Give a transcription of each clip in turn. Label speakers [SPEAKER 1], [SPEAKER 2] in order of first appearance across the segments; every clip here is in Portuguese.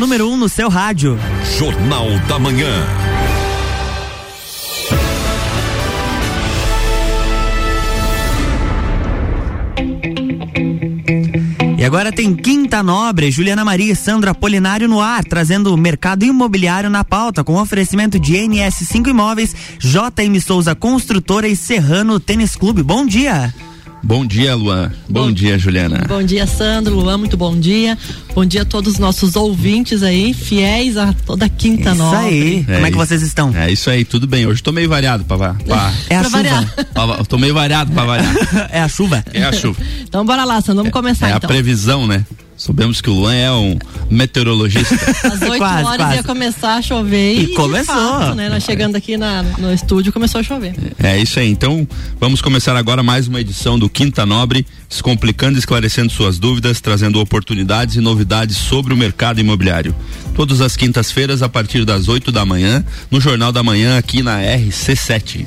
[SPEAKER 1] número 1 um no seu rádio.
[SPEAKER 2] Jornal da Manhã.
[SPEAKER 1] E agora tem Quinta Nobre, Juliana Maria e Sandra Polinário no ar, trazendo o mercado imobiliário na pauta, com oferecimento de NS5 Imóveis, JM Souza Construtora e Serrano Tênis Clube. Bom dia!
[SPEAKER 3] Bom dia, Luan. Bom, bom, dia, Juliana.
[SPEAKER 4] Bom dia, Sandro. Luan, muito bom dia. Bom dia a todos os nossos ouvintes aí, fiéis a toda quinta
[SPEAKER 1] isso
[SPEAKER 4] nobre.
[SPEAKER 1] aí. É Como é que vocês estão?
[SPEAKER 3] É isso aí, tudo bem. Hoje tô meio variado pra, pra
[SPEAKER 1] É a pra chuva.
[SPEAKER 3] Variar. tô meio variado pra variar.
[SPEAKER 1] é a chuva?
[SPEAKER 3] É a chuva.
[SPEAKER 4] então bora lá, Sandro, vamos começar
[SPEAKER 3] é,
[SPEAKER 4] então.
[SPEAKER 3] É a previsão, né? Sabemos que o Luan é um meteorologista.
[SPEAKER 4] Às 8 quase, horas quase. ia começar a chover e,
[SPEAKER 1] e começou.
[SPEAKER 4] Fato, né? Nós chegando aqui na, no estúdio começou a chover.
[SPEAKER 3] É isso aí. Então, vamos começar agora mais uma edição do Quinta Nobre, descomplicando e esclarecendo suas dúvidas, trazendo oportunidades e novidades sobre o mercado imobiliário. Todas as quintas-feiras, a partir das 8 da manhã, no Jornal da Manhã, aqui na RC7.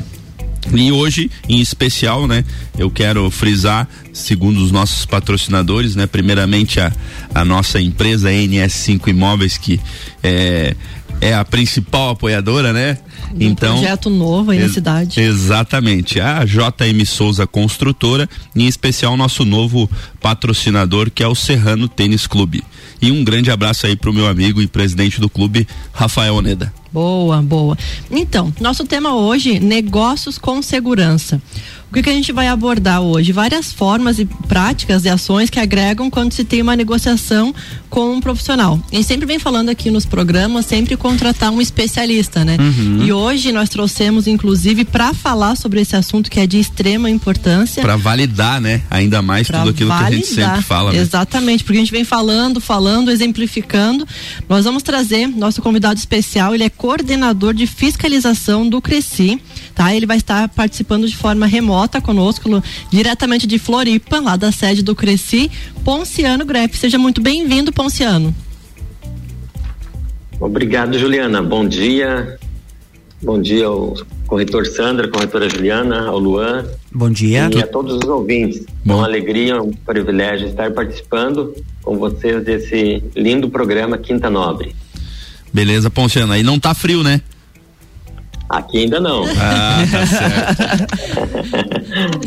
[SPEAKER 3] E hoje, em especial, né, eu quero frisar, segundo os nossos patrocinadores, né, primeiramente a, a nossa empresa NS5 Imóveis, que é, é a principal apoiadora, né?
[SPEAKER 4] Um então, projeto novo aí na cidade.
[SPEAKER 3] Exatamente. A JM Souza Construtora, em especial nosso novo patrocinador, que é o Serrano Tênis Clube. E um grande abraço aí pro meu amigo e presidente do clube, Rafael Oneda.
[SPEAKER 4] Boa, boa. Então, nosso tema hoje, negócios com segurança. O que, que, a gente vai abordar hoje? Várias formas e práticas e ações que agregam quando se tem uma negociação com um profissional. A gente sempre vem falando aqui nos programas, sempre contratar um especialista, né? Uhum. E hoje nós trouxemos, inclusive, para falar sobre esse assunto que é de extrema importância.
[SPEAKER 3] Para validar, né? Ainda mais tudo aquilo validar. que a gente sempre fala. Né?
[SPEAKER 4] Exatamente, porque a gente vem falando, falando, exemplificando. Nós vamos trazer nosso convidado especial, ele é coordenador de fiscalização do Cresci, tá? Ele vai estar participando de forma remota conosco, diretamente de Floripa, lá da sede do Cresci, Ponciano Grepp. Seja muito bem-vindo, Ponciano.
[SPEAKER 5] Obrigado, Juliana. Bom dia. Bom dia ao corretor Sandra, corretora Juliana, ao Luan.
[SPEAKER 1] Bom dia.
[SPEAKER 5] E a todos os ouvintes. Bom. Uma alegria, um privilégio estar participando com vocês desse lindo programa Quinta Nobre.
[SPEAKER 3] Beleza, Ponciano. Aí não tá frio, né?
[SPEAKER 5] Aqui ainda não.
[SPEAKER 3] Ah, tá certo.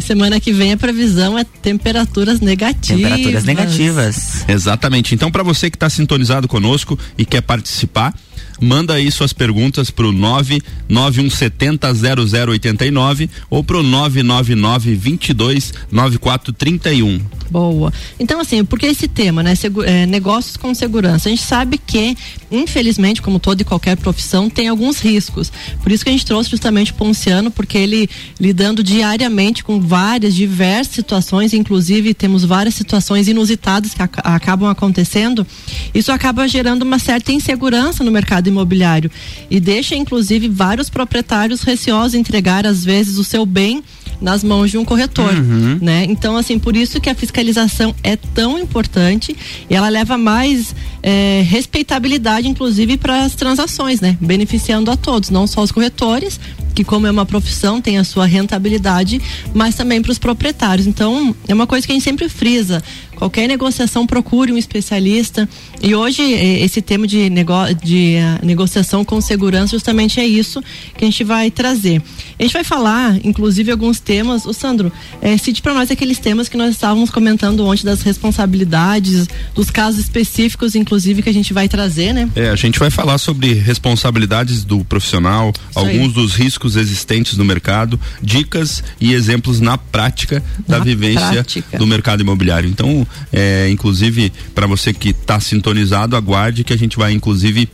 [SPEAKER 4] Semana que vem a previsão é temperaturas negativas.
[SPEAKER 1] Temperaturas negativas.
[SPEAKER 3] Exatamente. Então, para você que está sintonizado conosco e quer participar, manda aí suas perguntas pro 991700089 ou pro 999229431.
[SPEAKER 4] Boa. Então, assim, por que esse tema, né? Segu é, negócios com segurança. A gente sabe que, infelizmente, como toda e qualquer profissão, tem alguns riscos. Por isso que a gente trouxe justamente o Ponciano, porque ele lidando diariamente com várias, diversas situações, inclusive temos várias situações inusitadas que ac acabam acontecendo. Isso acaba gerando uma certa insegurança no mercado imobiliário e deixa, inclusive, vários proprietários receosos entregar, às vezes, o seu bem nas mãos de um corretor, uhum. né? Então, assim, por isso que a fiscalização é tão importante e ela leva mais é, respeitabilidade, inclusive, para as transações, né? Beneficiando a todos, não só os corretores, que como é uma profissão tem a sua rentabilidade, mas também para os proprietários. Então, é uma coisa que a gente sempre frisa. Qualquer negociação procure um especialista. E hoje esse tema de, nego de uh, negociação com segurança justamente é isso que a gente vai trazer. A gente vai falar, inclusive, alguns temas. O Sandro, é, cite para nós aqueles temas que nós estávamos comentando ontem das responsabilidades, dos casos específicos, inclusive, que a gente vai trazer, né?
[SPEAKER 3] É, a gente vai falar sobre responsabilidades do profissional, isso alguns aí. dos riscos riscos existentes no mercado, dicas e exemplos na prática da na vivência prática. do mercado imobiliário. Então, é, inclusive, para você que está sintonizado, aguarde que a gente vai, inclusive,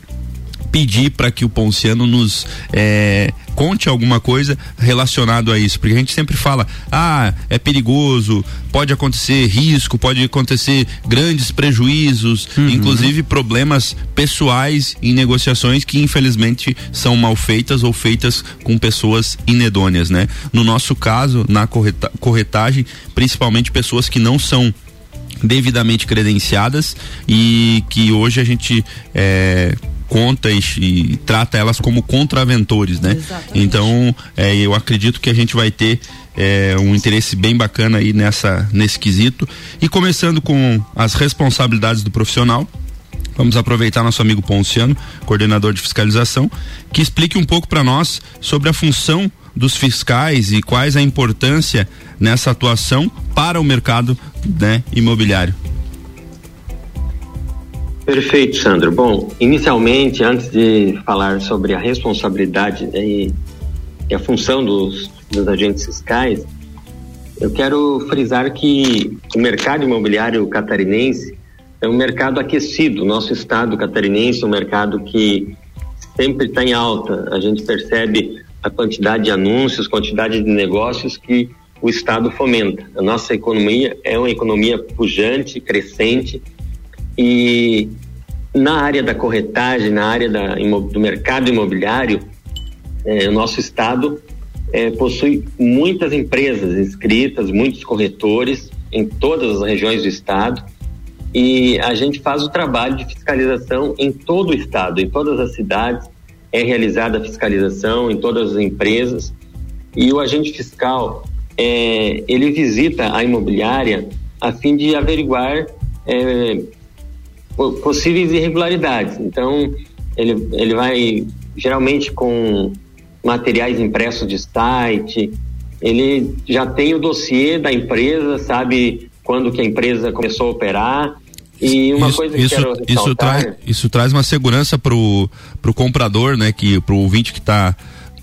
[SPEAKER 3] pedir para que o Ponciano nos é, conte alguma coisa relacionado a isso, porque a gente sempre fala, ah, é perigoso, pode acontecer risco, pode acontecer grandes prejuízos, uhum. inclusive problemas pessoais em negociações que infelizmente são mal feitas ou feitas com pessoas inedôneas, né? No nosso caso, na correta, corretagem, principalmente pessoas que não são devidamente credenciadas e que hoje a gente é, conta e, e, trata elas como contraventores, né? Exatamente. Então, é, eu acredito que a gente vai ter é, um interesse bem bacana aí nessa nesse quesito e começando com as responsabilidades do profissional. Vamos aproveitar nosso amigo Ponciano, coordenador de fiscalização, que explique um pouco para nós sobre a função dos fiscais e quais a importância nessa atuação para o mercado né, imobiliário.
[SPEAKER 5] Perfeito, Sandro. Bom, inicialmente, antes de falar sobre a responsabilidade e, e a função dos, dos agentes fiscais, eu quero frisar que o mercado imobiliário catarinense é um mercado aquecido. Nosso estado catarinense é um mercado que sempre está em alta. A gente percebe a quantidade de anúncios, quantidade de negócios que o estado fomenta. A nossa economia é uma economia pujante, crescente e na área da corretagem, na área da, do mercado imobiliário, é, o nosso estado é, possui muitas empresas inscritas, muitos corretores em todas as regiões do estado. E a gente faz o trabalho de fiscalização em todo o estado, em todas as cidades. É realizada a fiscalização em todas as empresas. E o agente fiscal é, ele visita a imobiliária a fim de averiguar é, possíveis irregularidades. Então ele, ele vai geralmente com materiais impressos de site, ele já tem o dossiê da empresa, sabe quando que a empresa começou a operar e uma
[SPEAKER 3] isso,
[SPEAKER 5] coisa
[SPEAKER 3] que isso,
[SPEAKER 5] quero
[SPEAKER 3] isso traz isso traz uma segurança pro pro comprador, né, que pro ouvinte que está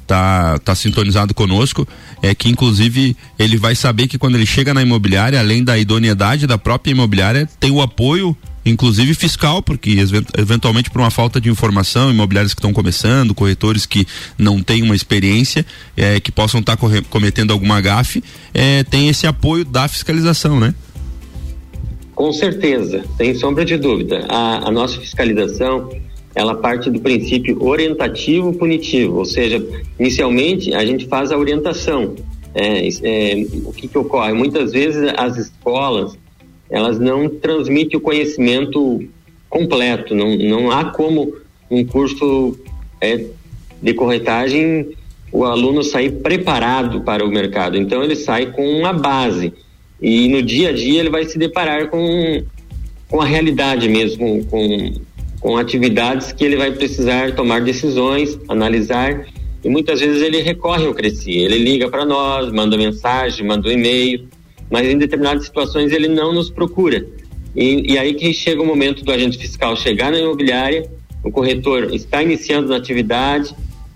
[SPEAKER 3] tá, tá sintonizado conosco, é que inclusive ele vai saber que quando ele chega na imobiliária, além da idoneidade da própria imobiliária, tem o apoio inclusive fiscal, porque eventualmente por uma falta de informação, imobiliários que estão começando, corretores que não têm uma experiência, é, que possam estar tá cometendo alguma gafe, é, tem esse apoio da fiscalização, né?
[SPEAKER 5] Com certeza, sem sombra de dúvida. A, a nossa fiscalização ela parte do princípio orientativo punitivo, ou seja, inicialmente a gente faz a orientação. É, é, o que, que ocorre? Muitas vezes as escolas elas não transmitem o conhecimento completo, não, não há como um curso é, de corretagem o aluno sair preparado para o mercado. Então ele sai com uma base. E no dia a dia ele vai se deparar com, com a realidade mesmo, com, com atividades que ele vai precisar tomar decisões, analisar. E muitas vezes ele recorre ao Cresci, ele liga para nós, manda mensagem, manda um e-mail, mas em determinadas situações ele não nos procura. E, e aí que chega o momento do agente fiscal chegar na imobiliária, o corretor está iniciando na atividade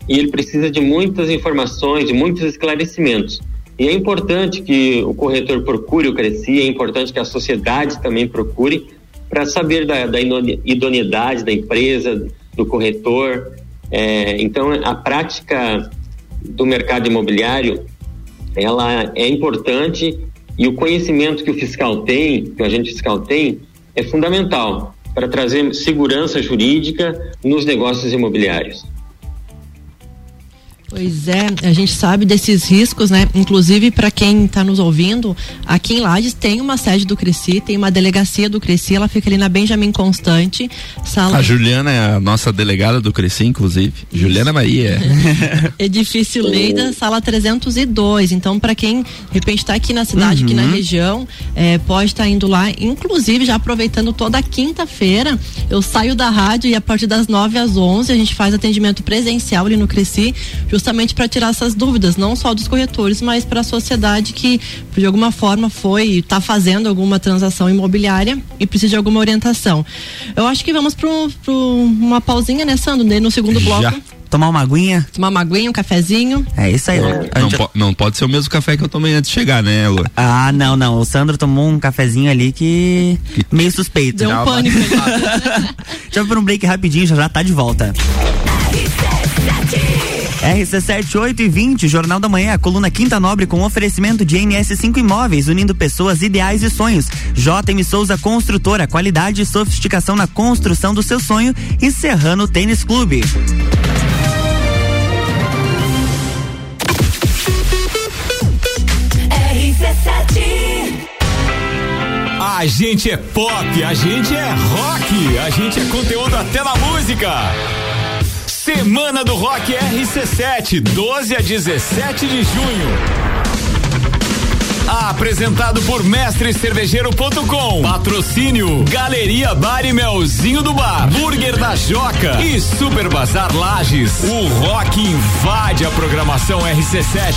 [SPEAKER 5] e ele precisa de muitas informações, de muitos esclarecimentos. E é importante que o corretor procure o Cresci, é importante que a sociedade também procure para saber da, da, idoneidade da empresa, do corretor. É, então, a prática do mercado imobiliário, ela é importante e o conhecimento que o fiscal tem, que o agente fiscal tem, é fundamental para trazer segurança jurídica nos negócios imobiliários.
[SPEAKER 4] Pois é, a gente sabe desses riscos, né? Inclusive, para quem está nos ouvindo, aqui em Lages tem uma sede do Cresci, tem uma delegacia do Cresci, ela fica ali na Benjamin Constante.
[SPEAKER 3] Sala... A Juliana é a nossa delegada do Cresci, inclusive. Isso. Juliana Maria.
[SPEAKER 4] Edifício Leida, sala 302. Então, para quem de repente está aqui na cidade, uhum. aqui na uhum. região, é, pode estar tá indo lá. Inclusive, já aproveitando toda quinta-feira, eu saio da rádio e a partir das 9 às 11 a gente faz atendimento presencial ali no Cresci, justamente para tirar essas dúvidas, não só dos corretores, mas para a sociedade que de alguma forma foi está fazendo alguma transação imobiliária e precisa de alguma orientação. Eu acho que vamos para uma pausinha, né, Sandro? No segundo bloco. Já
[SPEAKER 1] tomar uma aguinha.
[SPEAKER 4] Tomar uma aguinha, um cafezinho.
[SPEAKER 1] É isso aí.
[SPEAKER 3] É. Não, po não, pode ser o mesmo café que eu tomei antes de chegar, né, Lu?
[SPEAKER 1] Ah, não, não. O Sandro tomou um cafezinho ali que. meio suspeito.
[SPEAKER 4] Deu um pânico.
[SPEAKER 1] Deixa eu por um break rapidinho, já já tá de volta. RC7, 8 e 20, Jornal da Manhã, coluna Quinta Nobre com oferecimento de NS5 Imóveis, unindo pessoas, ideais e sonhos. JM Souza Construtora, qualidade e sofisticação na construção do seu sonho e Serrano Tênis Clube.
[SPEAKER 2] A gente é pop, a gente é rock, a gente é conteúdo até na música. Semana do Rock RC7, 12 a 17 de junho. Apresentado por mestrecervejeiro.com. Patrocínio Galeria Bar e Melzinho do Bar. Burger da Joca e Super Bazar Lages. O rock invade a programação RC7.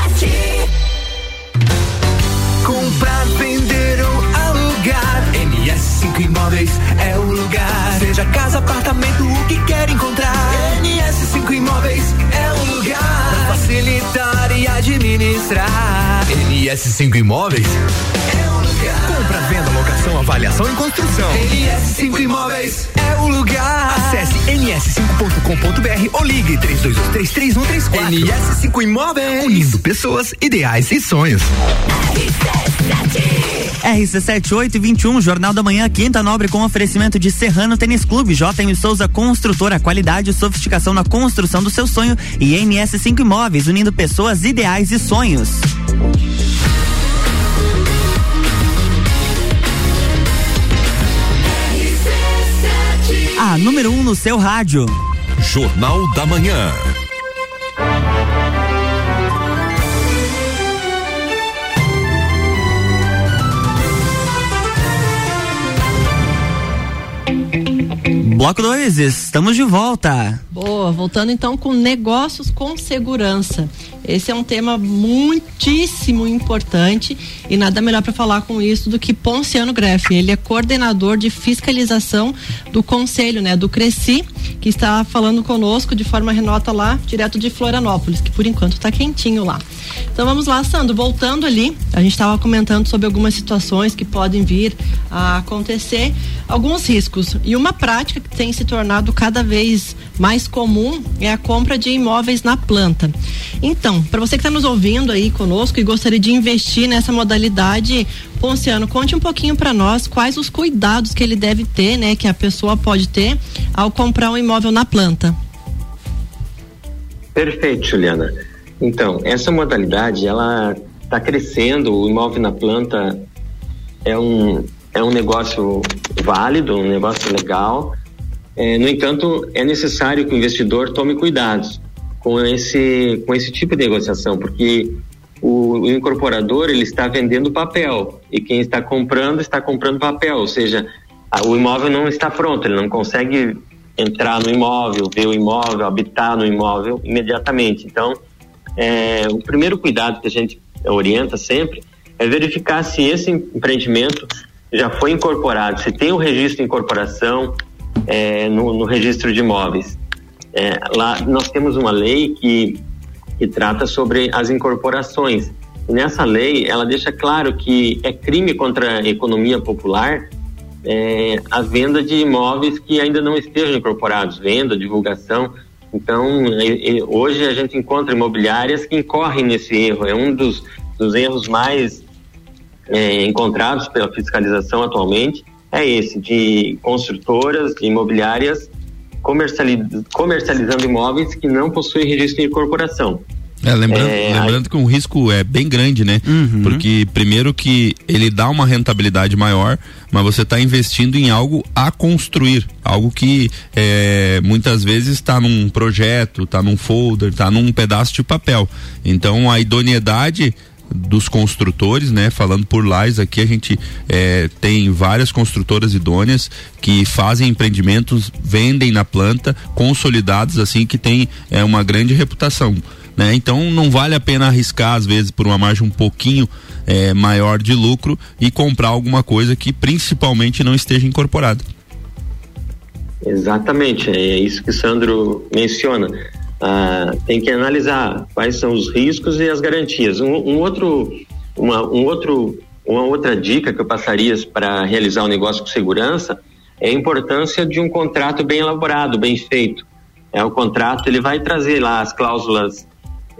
[SPEAKER 6] RC7 Comprar, vender ou alugar. NS5 Imóveis é o lugar. Seja casa, apartamento, o que quer encontrar. NS5 Imóveis é o lugar. Pra facilitar e administrar. NS5 Imóveis é o lugar. Compra, venda, locação, avaliação e construção. NS5 Imóveis é o lugar. Acesse ns5.com.br ou ligue 32233134. NS5 Imóveis. Unindo pessoas, ideais e sonhos.
[SPEAKER 1] RC7821, Jornal da Manhã, Quinta Nobre com oferecimento de Serrano Tênis Clube, JM Souza Construtora, qualidade e sofisticação na construção do seu sonho e NS5 Imóveis, unindo pessoas, ideais e sonhos. A número 1 um no seu rádio.
[SPEAKER 2] Jornal da Manhã.
[SPEAKER 1] Bloco 2, estamos de volta.
[SPEAKER 4] Boa, voltando então com negócios com segurança. Esse é um tema muitíssimo importante e nada melhor para falar com isso do que Ponciano Greff. Ele é coordenador de fiscalização do Conselho, né, do Cresci, que está falando conosco de forma remota lá, direto de Florianópolis, que por enquanto está quentinho lá. Então vamos lá, Sandro, voltando ali, a gente estava comentando sobre algumas situações que podem vir a acontecer, alguns riscos. E uma prática que tem se tornado cada vez mais comum é a compra de imóveis na planta. Então, para você que está nos ouvindo aí conosco e gostaria de investir nessa modalidade, Ponciano, conte um pouquinho para nós quais os cuidados que ele deve ter, né, que a pessoa pode ter ao comprar um imóvel na planta.
[SPEAKER 5] Perfeito, Juliana. Então, essa modalidade, ela está crescendo, o imóvel na planta é um, é um negócio válido, um negócio legal. É, no entanto, é necessário que o investidor tome cuidados com esse, com esse tipo de negociação, porque o, o incorporador ele está vendendo papel e quem está comprando está comprando papel, ou seja, a, o imóvel não está pronto, ele não consegue entrar no imóvel, ver o imóvel, habitar no imóvel imediatamente. Então, é, o primeiro cuidado que a gente orienta sempre é verificar se esse empreendimento já foi incorporado, se tem o registro de incorporação é, no, no, registro de imóveis. É, lá nós temos uma lei que, que trata sobre as incorporações. E nessa lei, ela deixa claro que é crime contra a economia popular é, a venda de imóveis que ainda não estejam incorporados, venda, divulgação. Então, hoje a gente encontra imobiliárias que incorrem nesse erro. É um dos, dos erros mais é, encontrados pela fiscalização atualmente. É esse, de construtoras, de imobiliárias comercializ, comercializando imóveis que não possuem registro de incorporação.
[SPEAKER 3] É, lembrando, é, lembrando aí... que o risco é bem grande, né? Uhum. Porque primeiro que ele dá uma rentabilidade maior, mas você está investindo em algo a construir, algo que é, muitas vezes está num projeto, está num folder, está num pedaço de papel. Então a idoneidade dos construtores, né? Falando por Lais aqui, a gente é, tem várias construtoras idôneas que fazem empreendimentos, vendem na planta, consolidados assim, que tem é, uma grande reputação. Né? Então não vale a pena arriscar, às vezes, por uma margem um pouquinho é, maior de lucro e comprar alguma coisa que principalmente não esteja incorporada.
[SPEAKER 5] Exatamente, é isso que o Sandro menciona. Ah, tem que analisar quais são os riscos e as garantias. Um, um outro, uma, um outro, uma outra dica que eu passaria para realizar um negócio com segurança é a importância de um contrato bem elaborado, bem feito. É o contrato ele vai trazer lá as cláusulas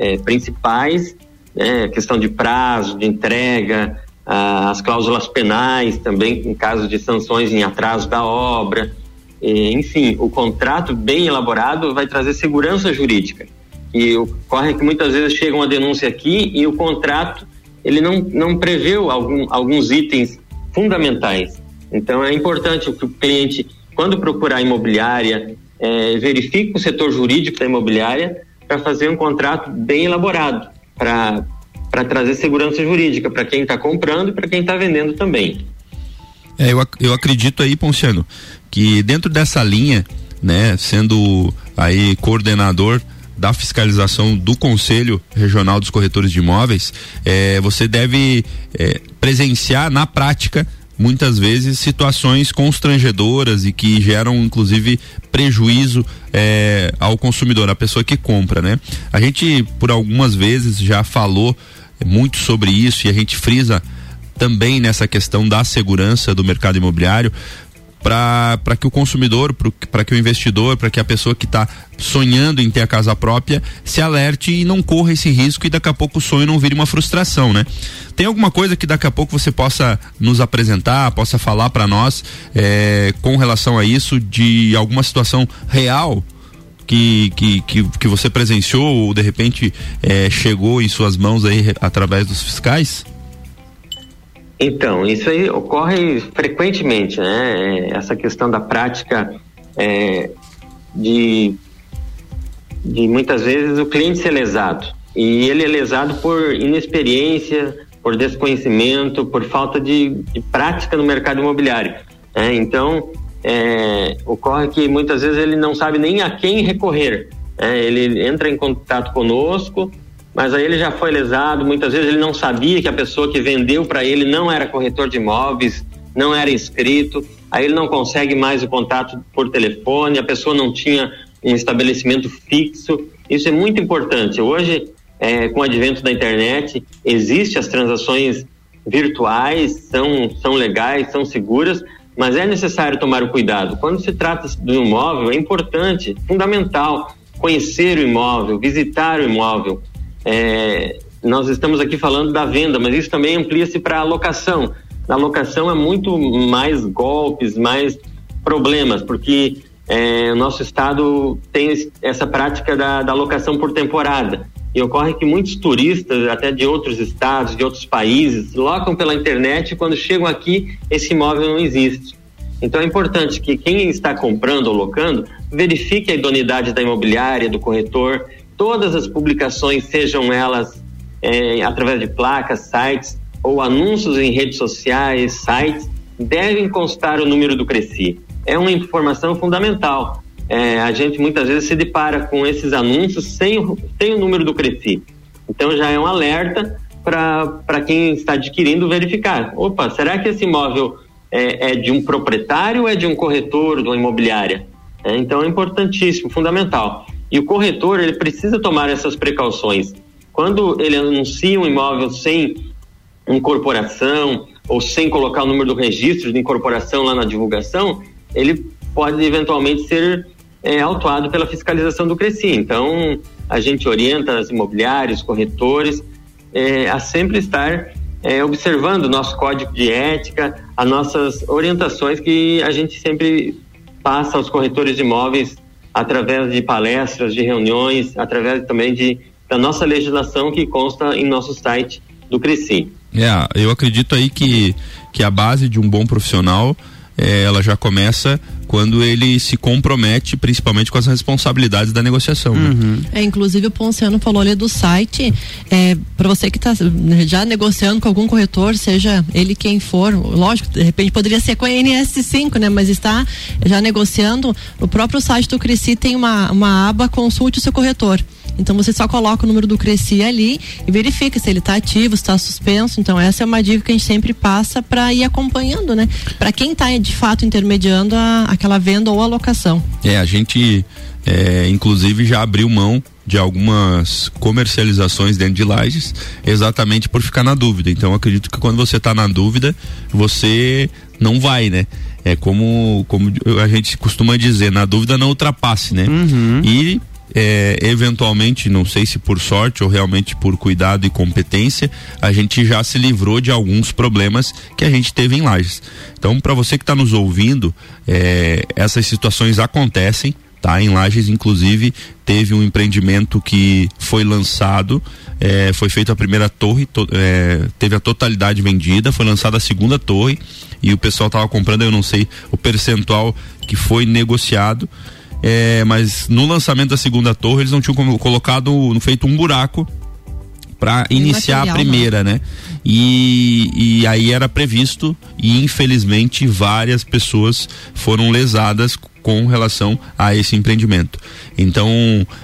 [SPEAKER 5] é, principais, né, questão de prazo, de entrega, as cláusulas penais também em caso de sanções em atraso da obra, e, enfim, o contrato bem elaborado vai trazer segurança jurídica. E ocorre que muitas vezes chega uma denúncia aqui e o contrato ele não, não preveu algum, alguns itens fundamentais. Então é importante que o cliente, quando procurar imobiliária, é, verifique o setor jurídico da imobiliária para fazer um contrato bem elaborado. para trazer segurança jurídica para quem está comprando e para quem está vendendo também.
[SPEAKER 3] É, eu, eu acredito aí, Ponciano, que dentro dessa linha, né, sendo aí coordenador da fiscalização do Conselho Regional dos Corretores de Imóveis, é, você deve é, presenciar na prática muitas vezes situações constrangedoras e que geram inclusive prejuízo é, ao consumidor, a pessoa que compra, né? A gente por algumas vezes já falou muito sobre isso e a gente frisa também nessa questão da segurança do mercado imobiliário, para que o consumidor, para que o investidor, para que a pessoa que está sonhando em ter a casa própria se alerte e não corra esse risco e daqui a pouco o sonho não vire uma frustração, né? Tem alguma coisa que daqui a pouco você possa nos apresentar, possa falar para nós é, com relação a isso de alguma situação real? Que, que, que, que você presenciou ou de repente é, chegou em suas mãos aí através dos fiscais?
[SPEAKER 5] Então, isso aí ocorre frequentemente, né? É, essa questão da prática é, de, de muitas vezes o cliente ser lesado. E ele é lesado por inexperiência, por desconhecimento, por falta de, de prática no mercado imobiliário. Né? Então, é, ocorre que muitas vezes ele não sabe nem a quem recorrer. Né? Ele entra em contato conosco, mas aí ele já foi lesado. Muitas vezes ele não sabia que a pessoa que vendeu para ele não era corretor de imóveis, não era inscrito. Aí ele não consegue mais o contato por telefone, a pessoa não tinha um estabelecimento fixo. Isso é muito importante. Hoje, é, com o advento da internet, existem as transações virtuais, são, são legais, são seguras, mas é necessário tomar o cuidado. Quando se trata de um imóvel, é importante, fundamental, conhecer o imóvel, visitar o imóvel, é, nós estamos aqui falando da venda, mas isso também amplia-se para a locação. Na locação é muito mais golpes, mais problemas, porque é, nosso estado tem essa prática da, da locação por temporada. E ocorre que muitos turistas, até de outros estados, de outros países, locam pela internet e quando chegam aqui, esse imóvel não existe. Então é importante que quem está comprando ou locando verifique a idoneidade da imobiliária, do corretor, todas as publicações, sejam elas é, através de placas, sites ou anúncios em redes sociais, sites, devem constar o número do Cresci. É uma informação fundamental. É, a gente muitas vezes se depara com esses anúncios sem, sem o número do Cresci. Então já é um alerta para quem está adquirindo verificar. Opa, será que esse imóvel é, é, de um proprietário ou é de um corretor, de uma imobiliária? É, então é importantíssimo, fundamental. E o corretor, ele precisa tomar essas precauções. Quando ele anuncia um imóvel sem incorporação ou sem colocar o número do registro de incorporação lá na divulgação, ele pode eventualmente ser é, autuado pela fiscalização do Cresci. Então, a gente orienta as imobiliárias, corretores, é, a sempre estar é, observando o nosso código de ética, as nossas orientações que a gente sempre passa aos corretores de imóveis através de palestras, de reuniões, através também de, da nossa legislação que consta em nosso site do Cresci.
[SPEAKER 3] É, eu acredito aí que, que a base de um bom profissional é, ela já começa quando ele se compromete principalmente com as responsabilidades da negociação. Né? Uhum.
[SPEAKER 4] Né? É, inclusive o Ponciano falou ali do site, é, para você que está já negociando com algum corretor, seja ele quem for, lógico, de repente poderia ser com a NS5, né? Mas está já negociando, o próprio site do Cresci tem uma, uma aba consulte o seu corretor. Então você só coloca o número do Cresci ali e verifica se ele está ativo, se está suspenso. Então essa é uma dica que a gente sempre passa para ir acompanhando, né? Para quem está de fato intermediando a, aquela venda ou alocação.
[SPEAKER 3] É, a gente é, inclusive já abriu mão de algumas comercializações dentro de lajes, exatamente por ficar na dúvida. Então acredito que quando você está na dúvida, você não vai, né? É como, como a gente costuma dizer, na dúvida não ultrapasse, né? Uhum. E é, eventualmente, não sei se por sorte ou realmente por cuidado e competência, a gente já se livrou de alguns problemas que a gente teve em Lages. Então, para você que está nos ouvindo, é, essas situações acontecem. Tá, em Lages, inclusive, teve um empreendimento que foi lançado, é, foi feita a primeira torre, to, é, teve a totalidade vendida, foi lançada a segunda torre e o pessoal estava comprando, eu não sei o percentual que foi negociado é, mas no lançamento da segunda torre eles não tinham colocado, feito um buraco para iniciar a primeira, né? E, e aí era previsto e infelizmente várias pessoas foram lesadas com relação a esse empreendimento. Então,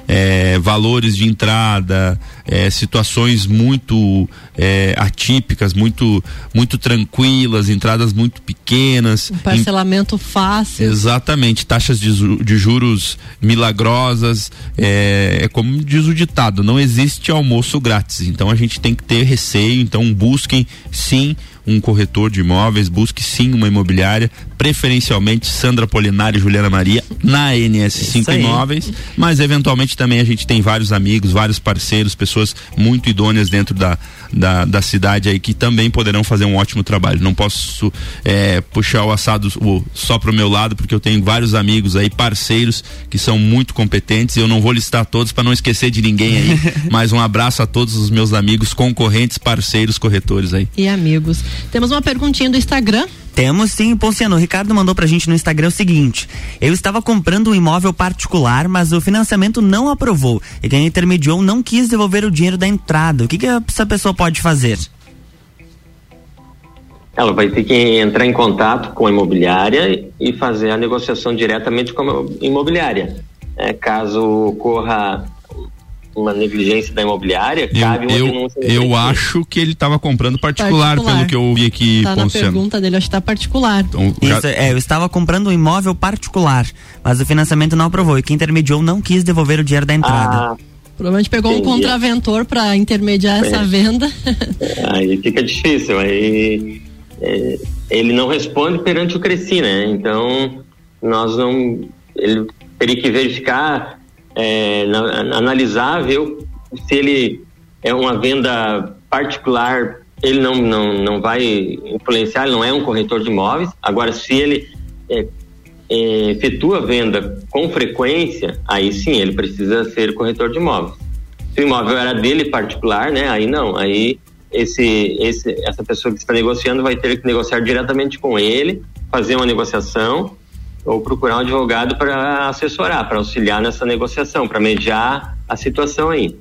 [SPEAKER 3] é, valores de entrada, é, situações muito é, atípicas, muito, muito tranquilas, entradas muito pequenas.
[SPEAKER 4] Um parcelamento em, fácil.
[SPEAKER 3] Exatamente, taxas de, de juros milagrosas. É, é, como diz o ditado: não existe almoço grátis. Então a gente tem que ter receio. Então busquem sim um corretor de imóveis, busque sim uma imobiliária, preferencialmente Sandra Polinari e Juliana Maria na NS5 Imóveis, mas eventualmente também a gente tem vários amigos, vários parceiros, pessoas muito idôneas dentro da, da, da cidade aí que também poderão fazer um ótimo trabalho. Não posso é, puxar o assado o, só pro meu lado, porque eu tenho vários amigos aí, parceiros que são muito competentes. Eu não vou listar todos para não esquecer de ninguém aí. mas um abraço a todos os meus amigos, concorrentes, parceiros, corretores aí.
[SPEAKER 4] E amigos. Temos uma perguntinha do Instagram.
[SPEAKER 1] Temos sim, Ponciano. O Ricardo mandou pra gente no Instagram o seguinte: Eu estava comprando um imóvel particular, mas o financiamento não aprovou. E quem intermediou não quis devolver o dinheiro da entrada. O que, que essa pessoa pode fazer?
[SPEAKER 5] Ela vai ter que entrar em contato com a imobiliária e fazer a negociação diretamente com a imobiliária. É, caso ocorra uma negligência da imobiliária,
[SPEAKER 3] eu, cabe uma eu, denúncia. Eu acho que ele estava comprando particular, particular, pelo que eu vi aqui.
[SPEAKER 4] Tá na pergunta dele, acho que tá particular.
[SPEAKER 1] Então, já... Isso, é, eu estava comprando um imóvel particular, mas o financiamento não aprovou e quem intermediou não quis devolver o dinheiro da entrada. Ah.
[SPEAKER 4] Provavelmente pegou Entendi. um contraventor para intermediar é. essa venda.
[SPEAKER 5] Aí fica difícil. Aí é, ele não responde perante o Cresci, né? Então nós não. Ele teria que verificar é, analisar, ver se ele é uma venda particular, ele não, não, não vai influenciar, não é um corretor de imóveis. Agora, se ele é, é, efetua venda com frequência, aí sim ele precisa ser corretor de imóveis. Se o imóvel era dele particular, né? Aí não, aí esse, esse, essa pessoa que está negociando vai ter que negociar diretamente com ele, fazer uma negociação ou procurar um advogado para assessorar, para auxiliar nessa negociação, para mediar a situação aí.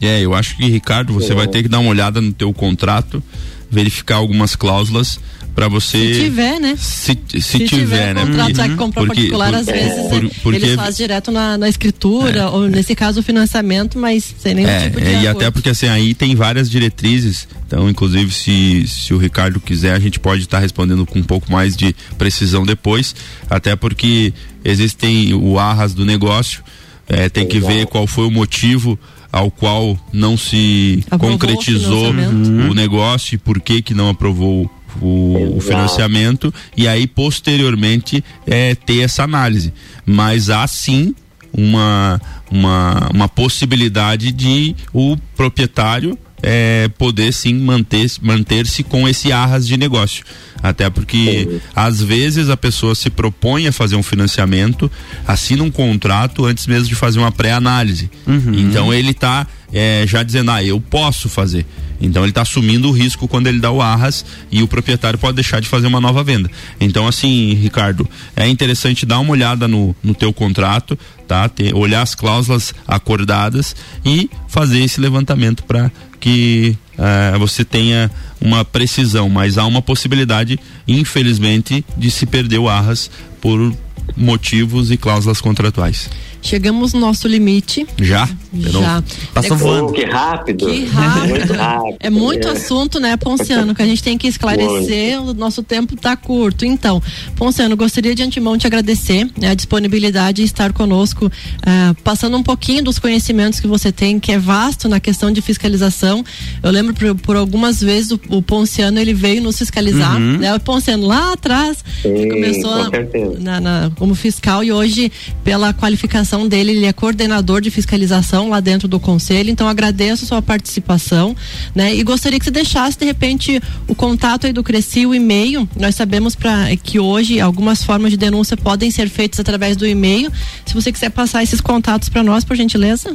[SPEAKER 3] É, eu acho que Ricardo, você é. vai ter que dar uma olhada no teu contrato, verificar algumas cláusulas para você
[SPEAKER 4] se tiver né?
[SPEAKER 3] Se, se, se tiver, tiver né?
[SPEAKER 4] contrato já que comprou porque, particular por, às é, vezes por, porque, eles fazem direto na, na escritura é, ou nesse caso o financiamento mas sem nenhum
[SPEAKER 3] é,
[SPEAKER 4] tipo de
[SPEAKER 3] é,
[SPEAKER 4] e
[SPEAKER 3] até porque assim aí tem várias diretrizes. Então inclusive se se o Ricardo quiser a gente pode estar tá respondendo com um pouco mais de precisão depois. Até porque existem o arras do negócio é, tem que ver qual foi o motivo ao qual não se Aprovou concretizou o, o negócio e por que que não aprovou o, o, financiamento e aí posteriormente é, ter essa análise. Mas há sim uma, uma, uma possibilidade de o proprietário é, poder sim manter, manter-se com esse arras de negócio. Até porque às vezes a pessoa se propõe a fazer um financiamento, assina um contrato antes mesmo de fazer uma pré-análise. Uhum. Então ele está é, já dizendo, ah, eu posso fazer. Então ele está assumindo o risco quando ele dá o arras e o proprietário pode deixar de fazer uma nova venda. Então assim, Ricardo, é interessante dar uma olhada no, no teu contrato, tá? Ter, olhar as cláusulas acordadas e fazer esse levantamento para que uh, você tenha uma precisão, mas há uma possibilidade, infelizmente, de se perder o Arras por motivos e cláusulas contratuais.
[SPEAKER 4] Chegamos no nosso limite.
[SPEAKER 3] Já?
[SPEAKER 4] Já.
[SPEAKER 5] Passou é, voando. Que rápido.
[SPEAKER 4] Que rápido. muito rápido. É muito é. assunto, né, Ponciano, que a gente tem que esclarecer. Muito. O nosso tempo está curto. Então, Ponciano, gostaria de antemão te agradecer né, a disponibilidade de estar conosco, uh, passando um pouquinho dos conhecimentos que você tem, que é vasto na questão de fiscalização. Eu lembro por, por algumas vezes o, o, Ponciano ele veio nos fiscalizar, uhum. né? O Ponciano lá atrás
[SPEAKER 5] Sim, começou
[SPEAKER 4] na, na, como fiscal e hoje pela qualificação participação dele, ele é coordenador de fiscalização lá dentro do conselho, então agradeço sua participação, né? E gostaria que você deixasse de repente o contato aí do Cresci, o e-mail. Nós sabemos para que hoje algumas formas de denúncia podem ser feitas através do e-mail. Se você quiser passar esses contatos para nós, por gentileza.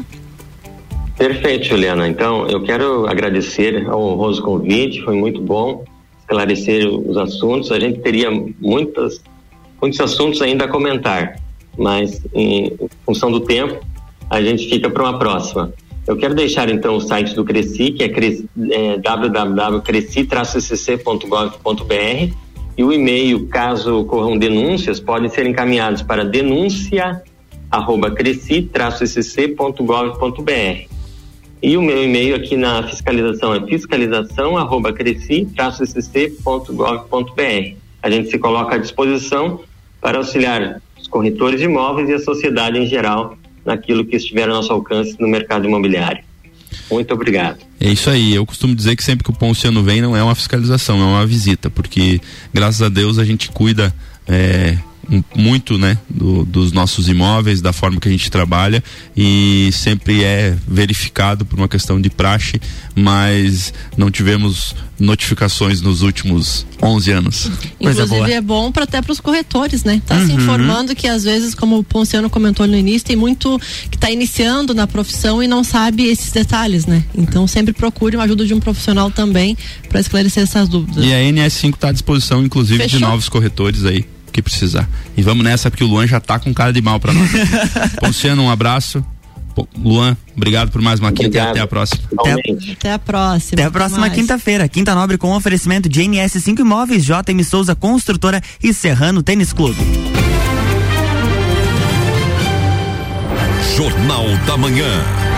[SPEAKER 5] Perfeito, Juliana. Então, eu quero agradecer ao honroso convite, foi muito bom esclarecer os assuntos. A gente teria muitas, muitos assuntos ainda a comentar mas em função do tempo, a gente fica para uma próxima. Eu quero deixar então o site do Cresci, que é, é www.cresci-ccc.gov.br e o e-mail, caso ocorram denúncias, podem ser encaminhados para denúncia@cresci-cc.gov.br. E o meu e-mail aqui na fiscalização é fiscalização@cresci-cc.gov.br. A gente se coloca à disposição para auxiliar os corretores de imóveis e a sociedade em geral naquilo que estiver ao nosso alcance no mercado imobiliário. Muito obrigado.
[SPEAKER 3] É isso aí. Eu costumo dizer que sempre que o Ponciano vem não é uma fiscalização, é uma visita, porque graças a Deus a gente cuida é, muito né do, dos nossos imóveis da forma que a gente trabalha e sempre é verificado por uma questão de praxe mas não tivemos notificações nos últimos 11 anos.
[SPEAKER 4] Inclusive é bom para até para os corretores né? Tá uhum. se informando que às vezes como o Ponciano comentou no início tem muito que está iniciando na profissão e não sabe esses detalhes né? Então sempre procure uma ajuda de um profissional também para esclarecer essas dúvidas.
[SPEAKER 3] E a NS5 está à disposição inclusive Fechou? de novos corretores aí que precisar. E vamos nessa porque o Luan já tá com cara de mal para nós. Ponciano, um abraço. Luan, obrigado por mais uma quinta e até a próxima.
[SPEAKER 4] Até, até, a próxima.
[SPEAKER 1] Até a próxima quinta-feira. Quinta Nobre com oferecimento de NS5 Imóveis, JM Souza Construtora e Serrano Tênis Clube.
[SPEAKER 2] Jornal da Manhã.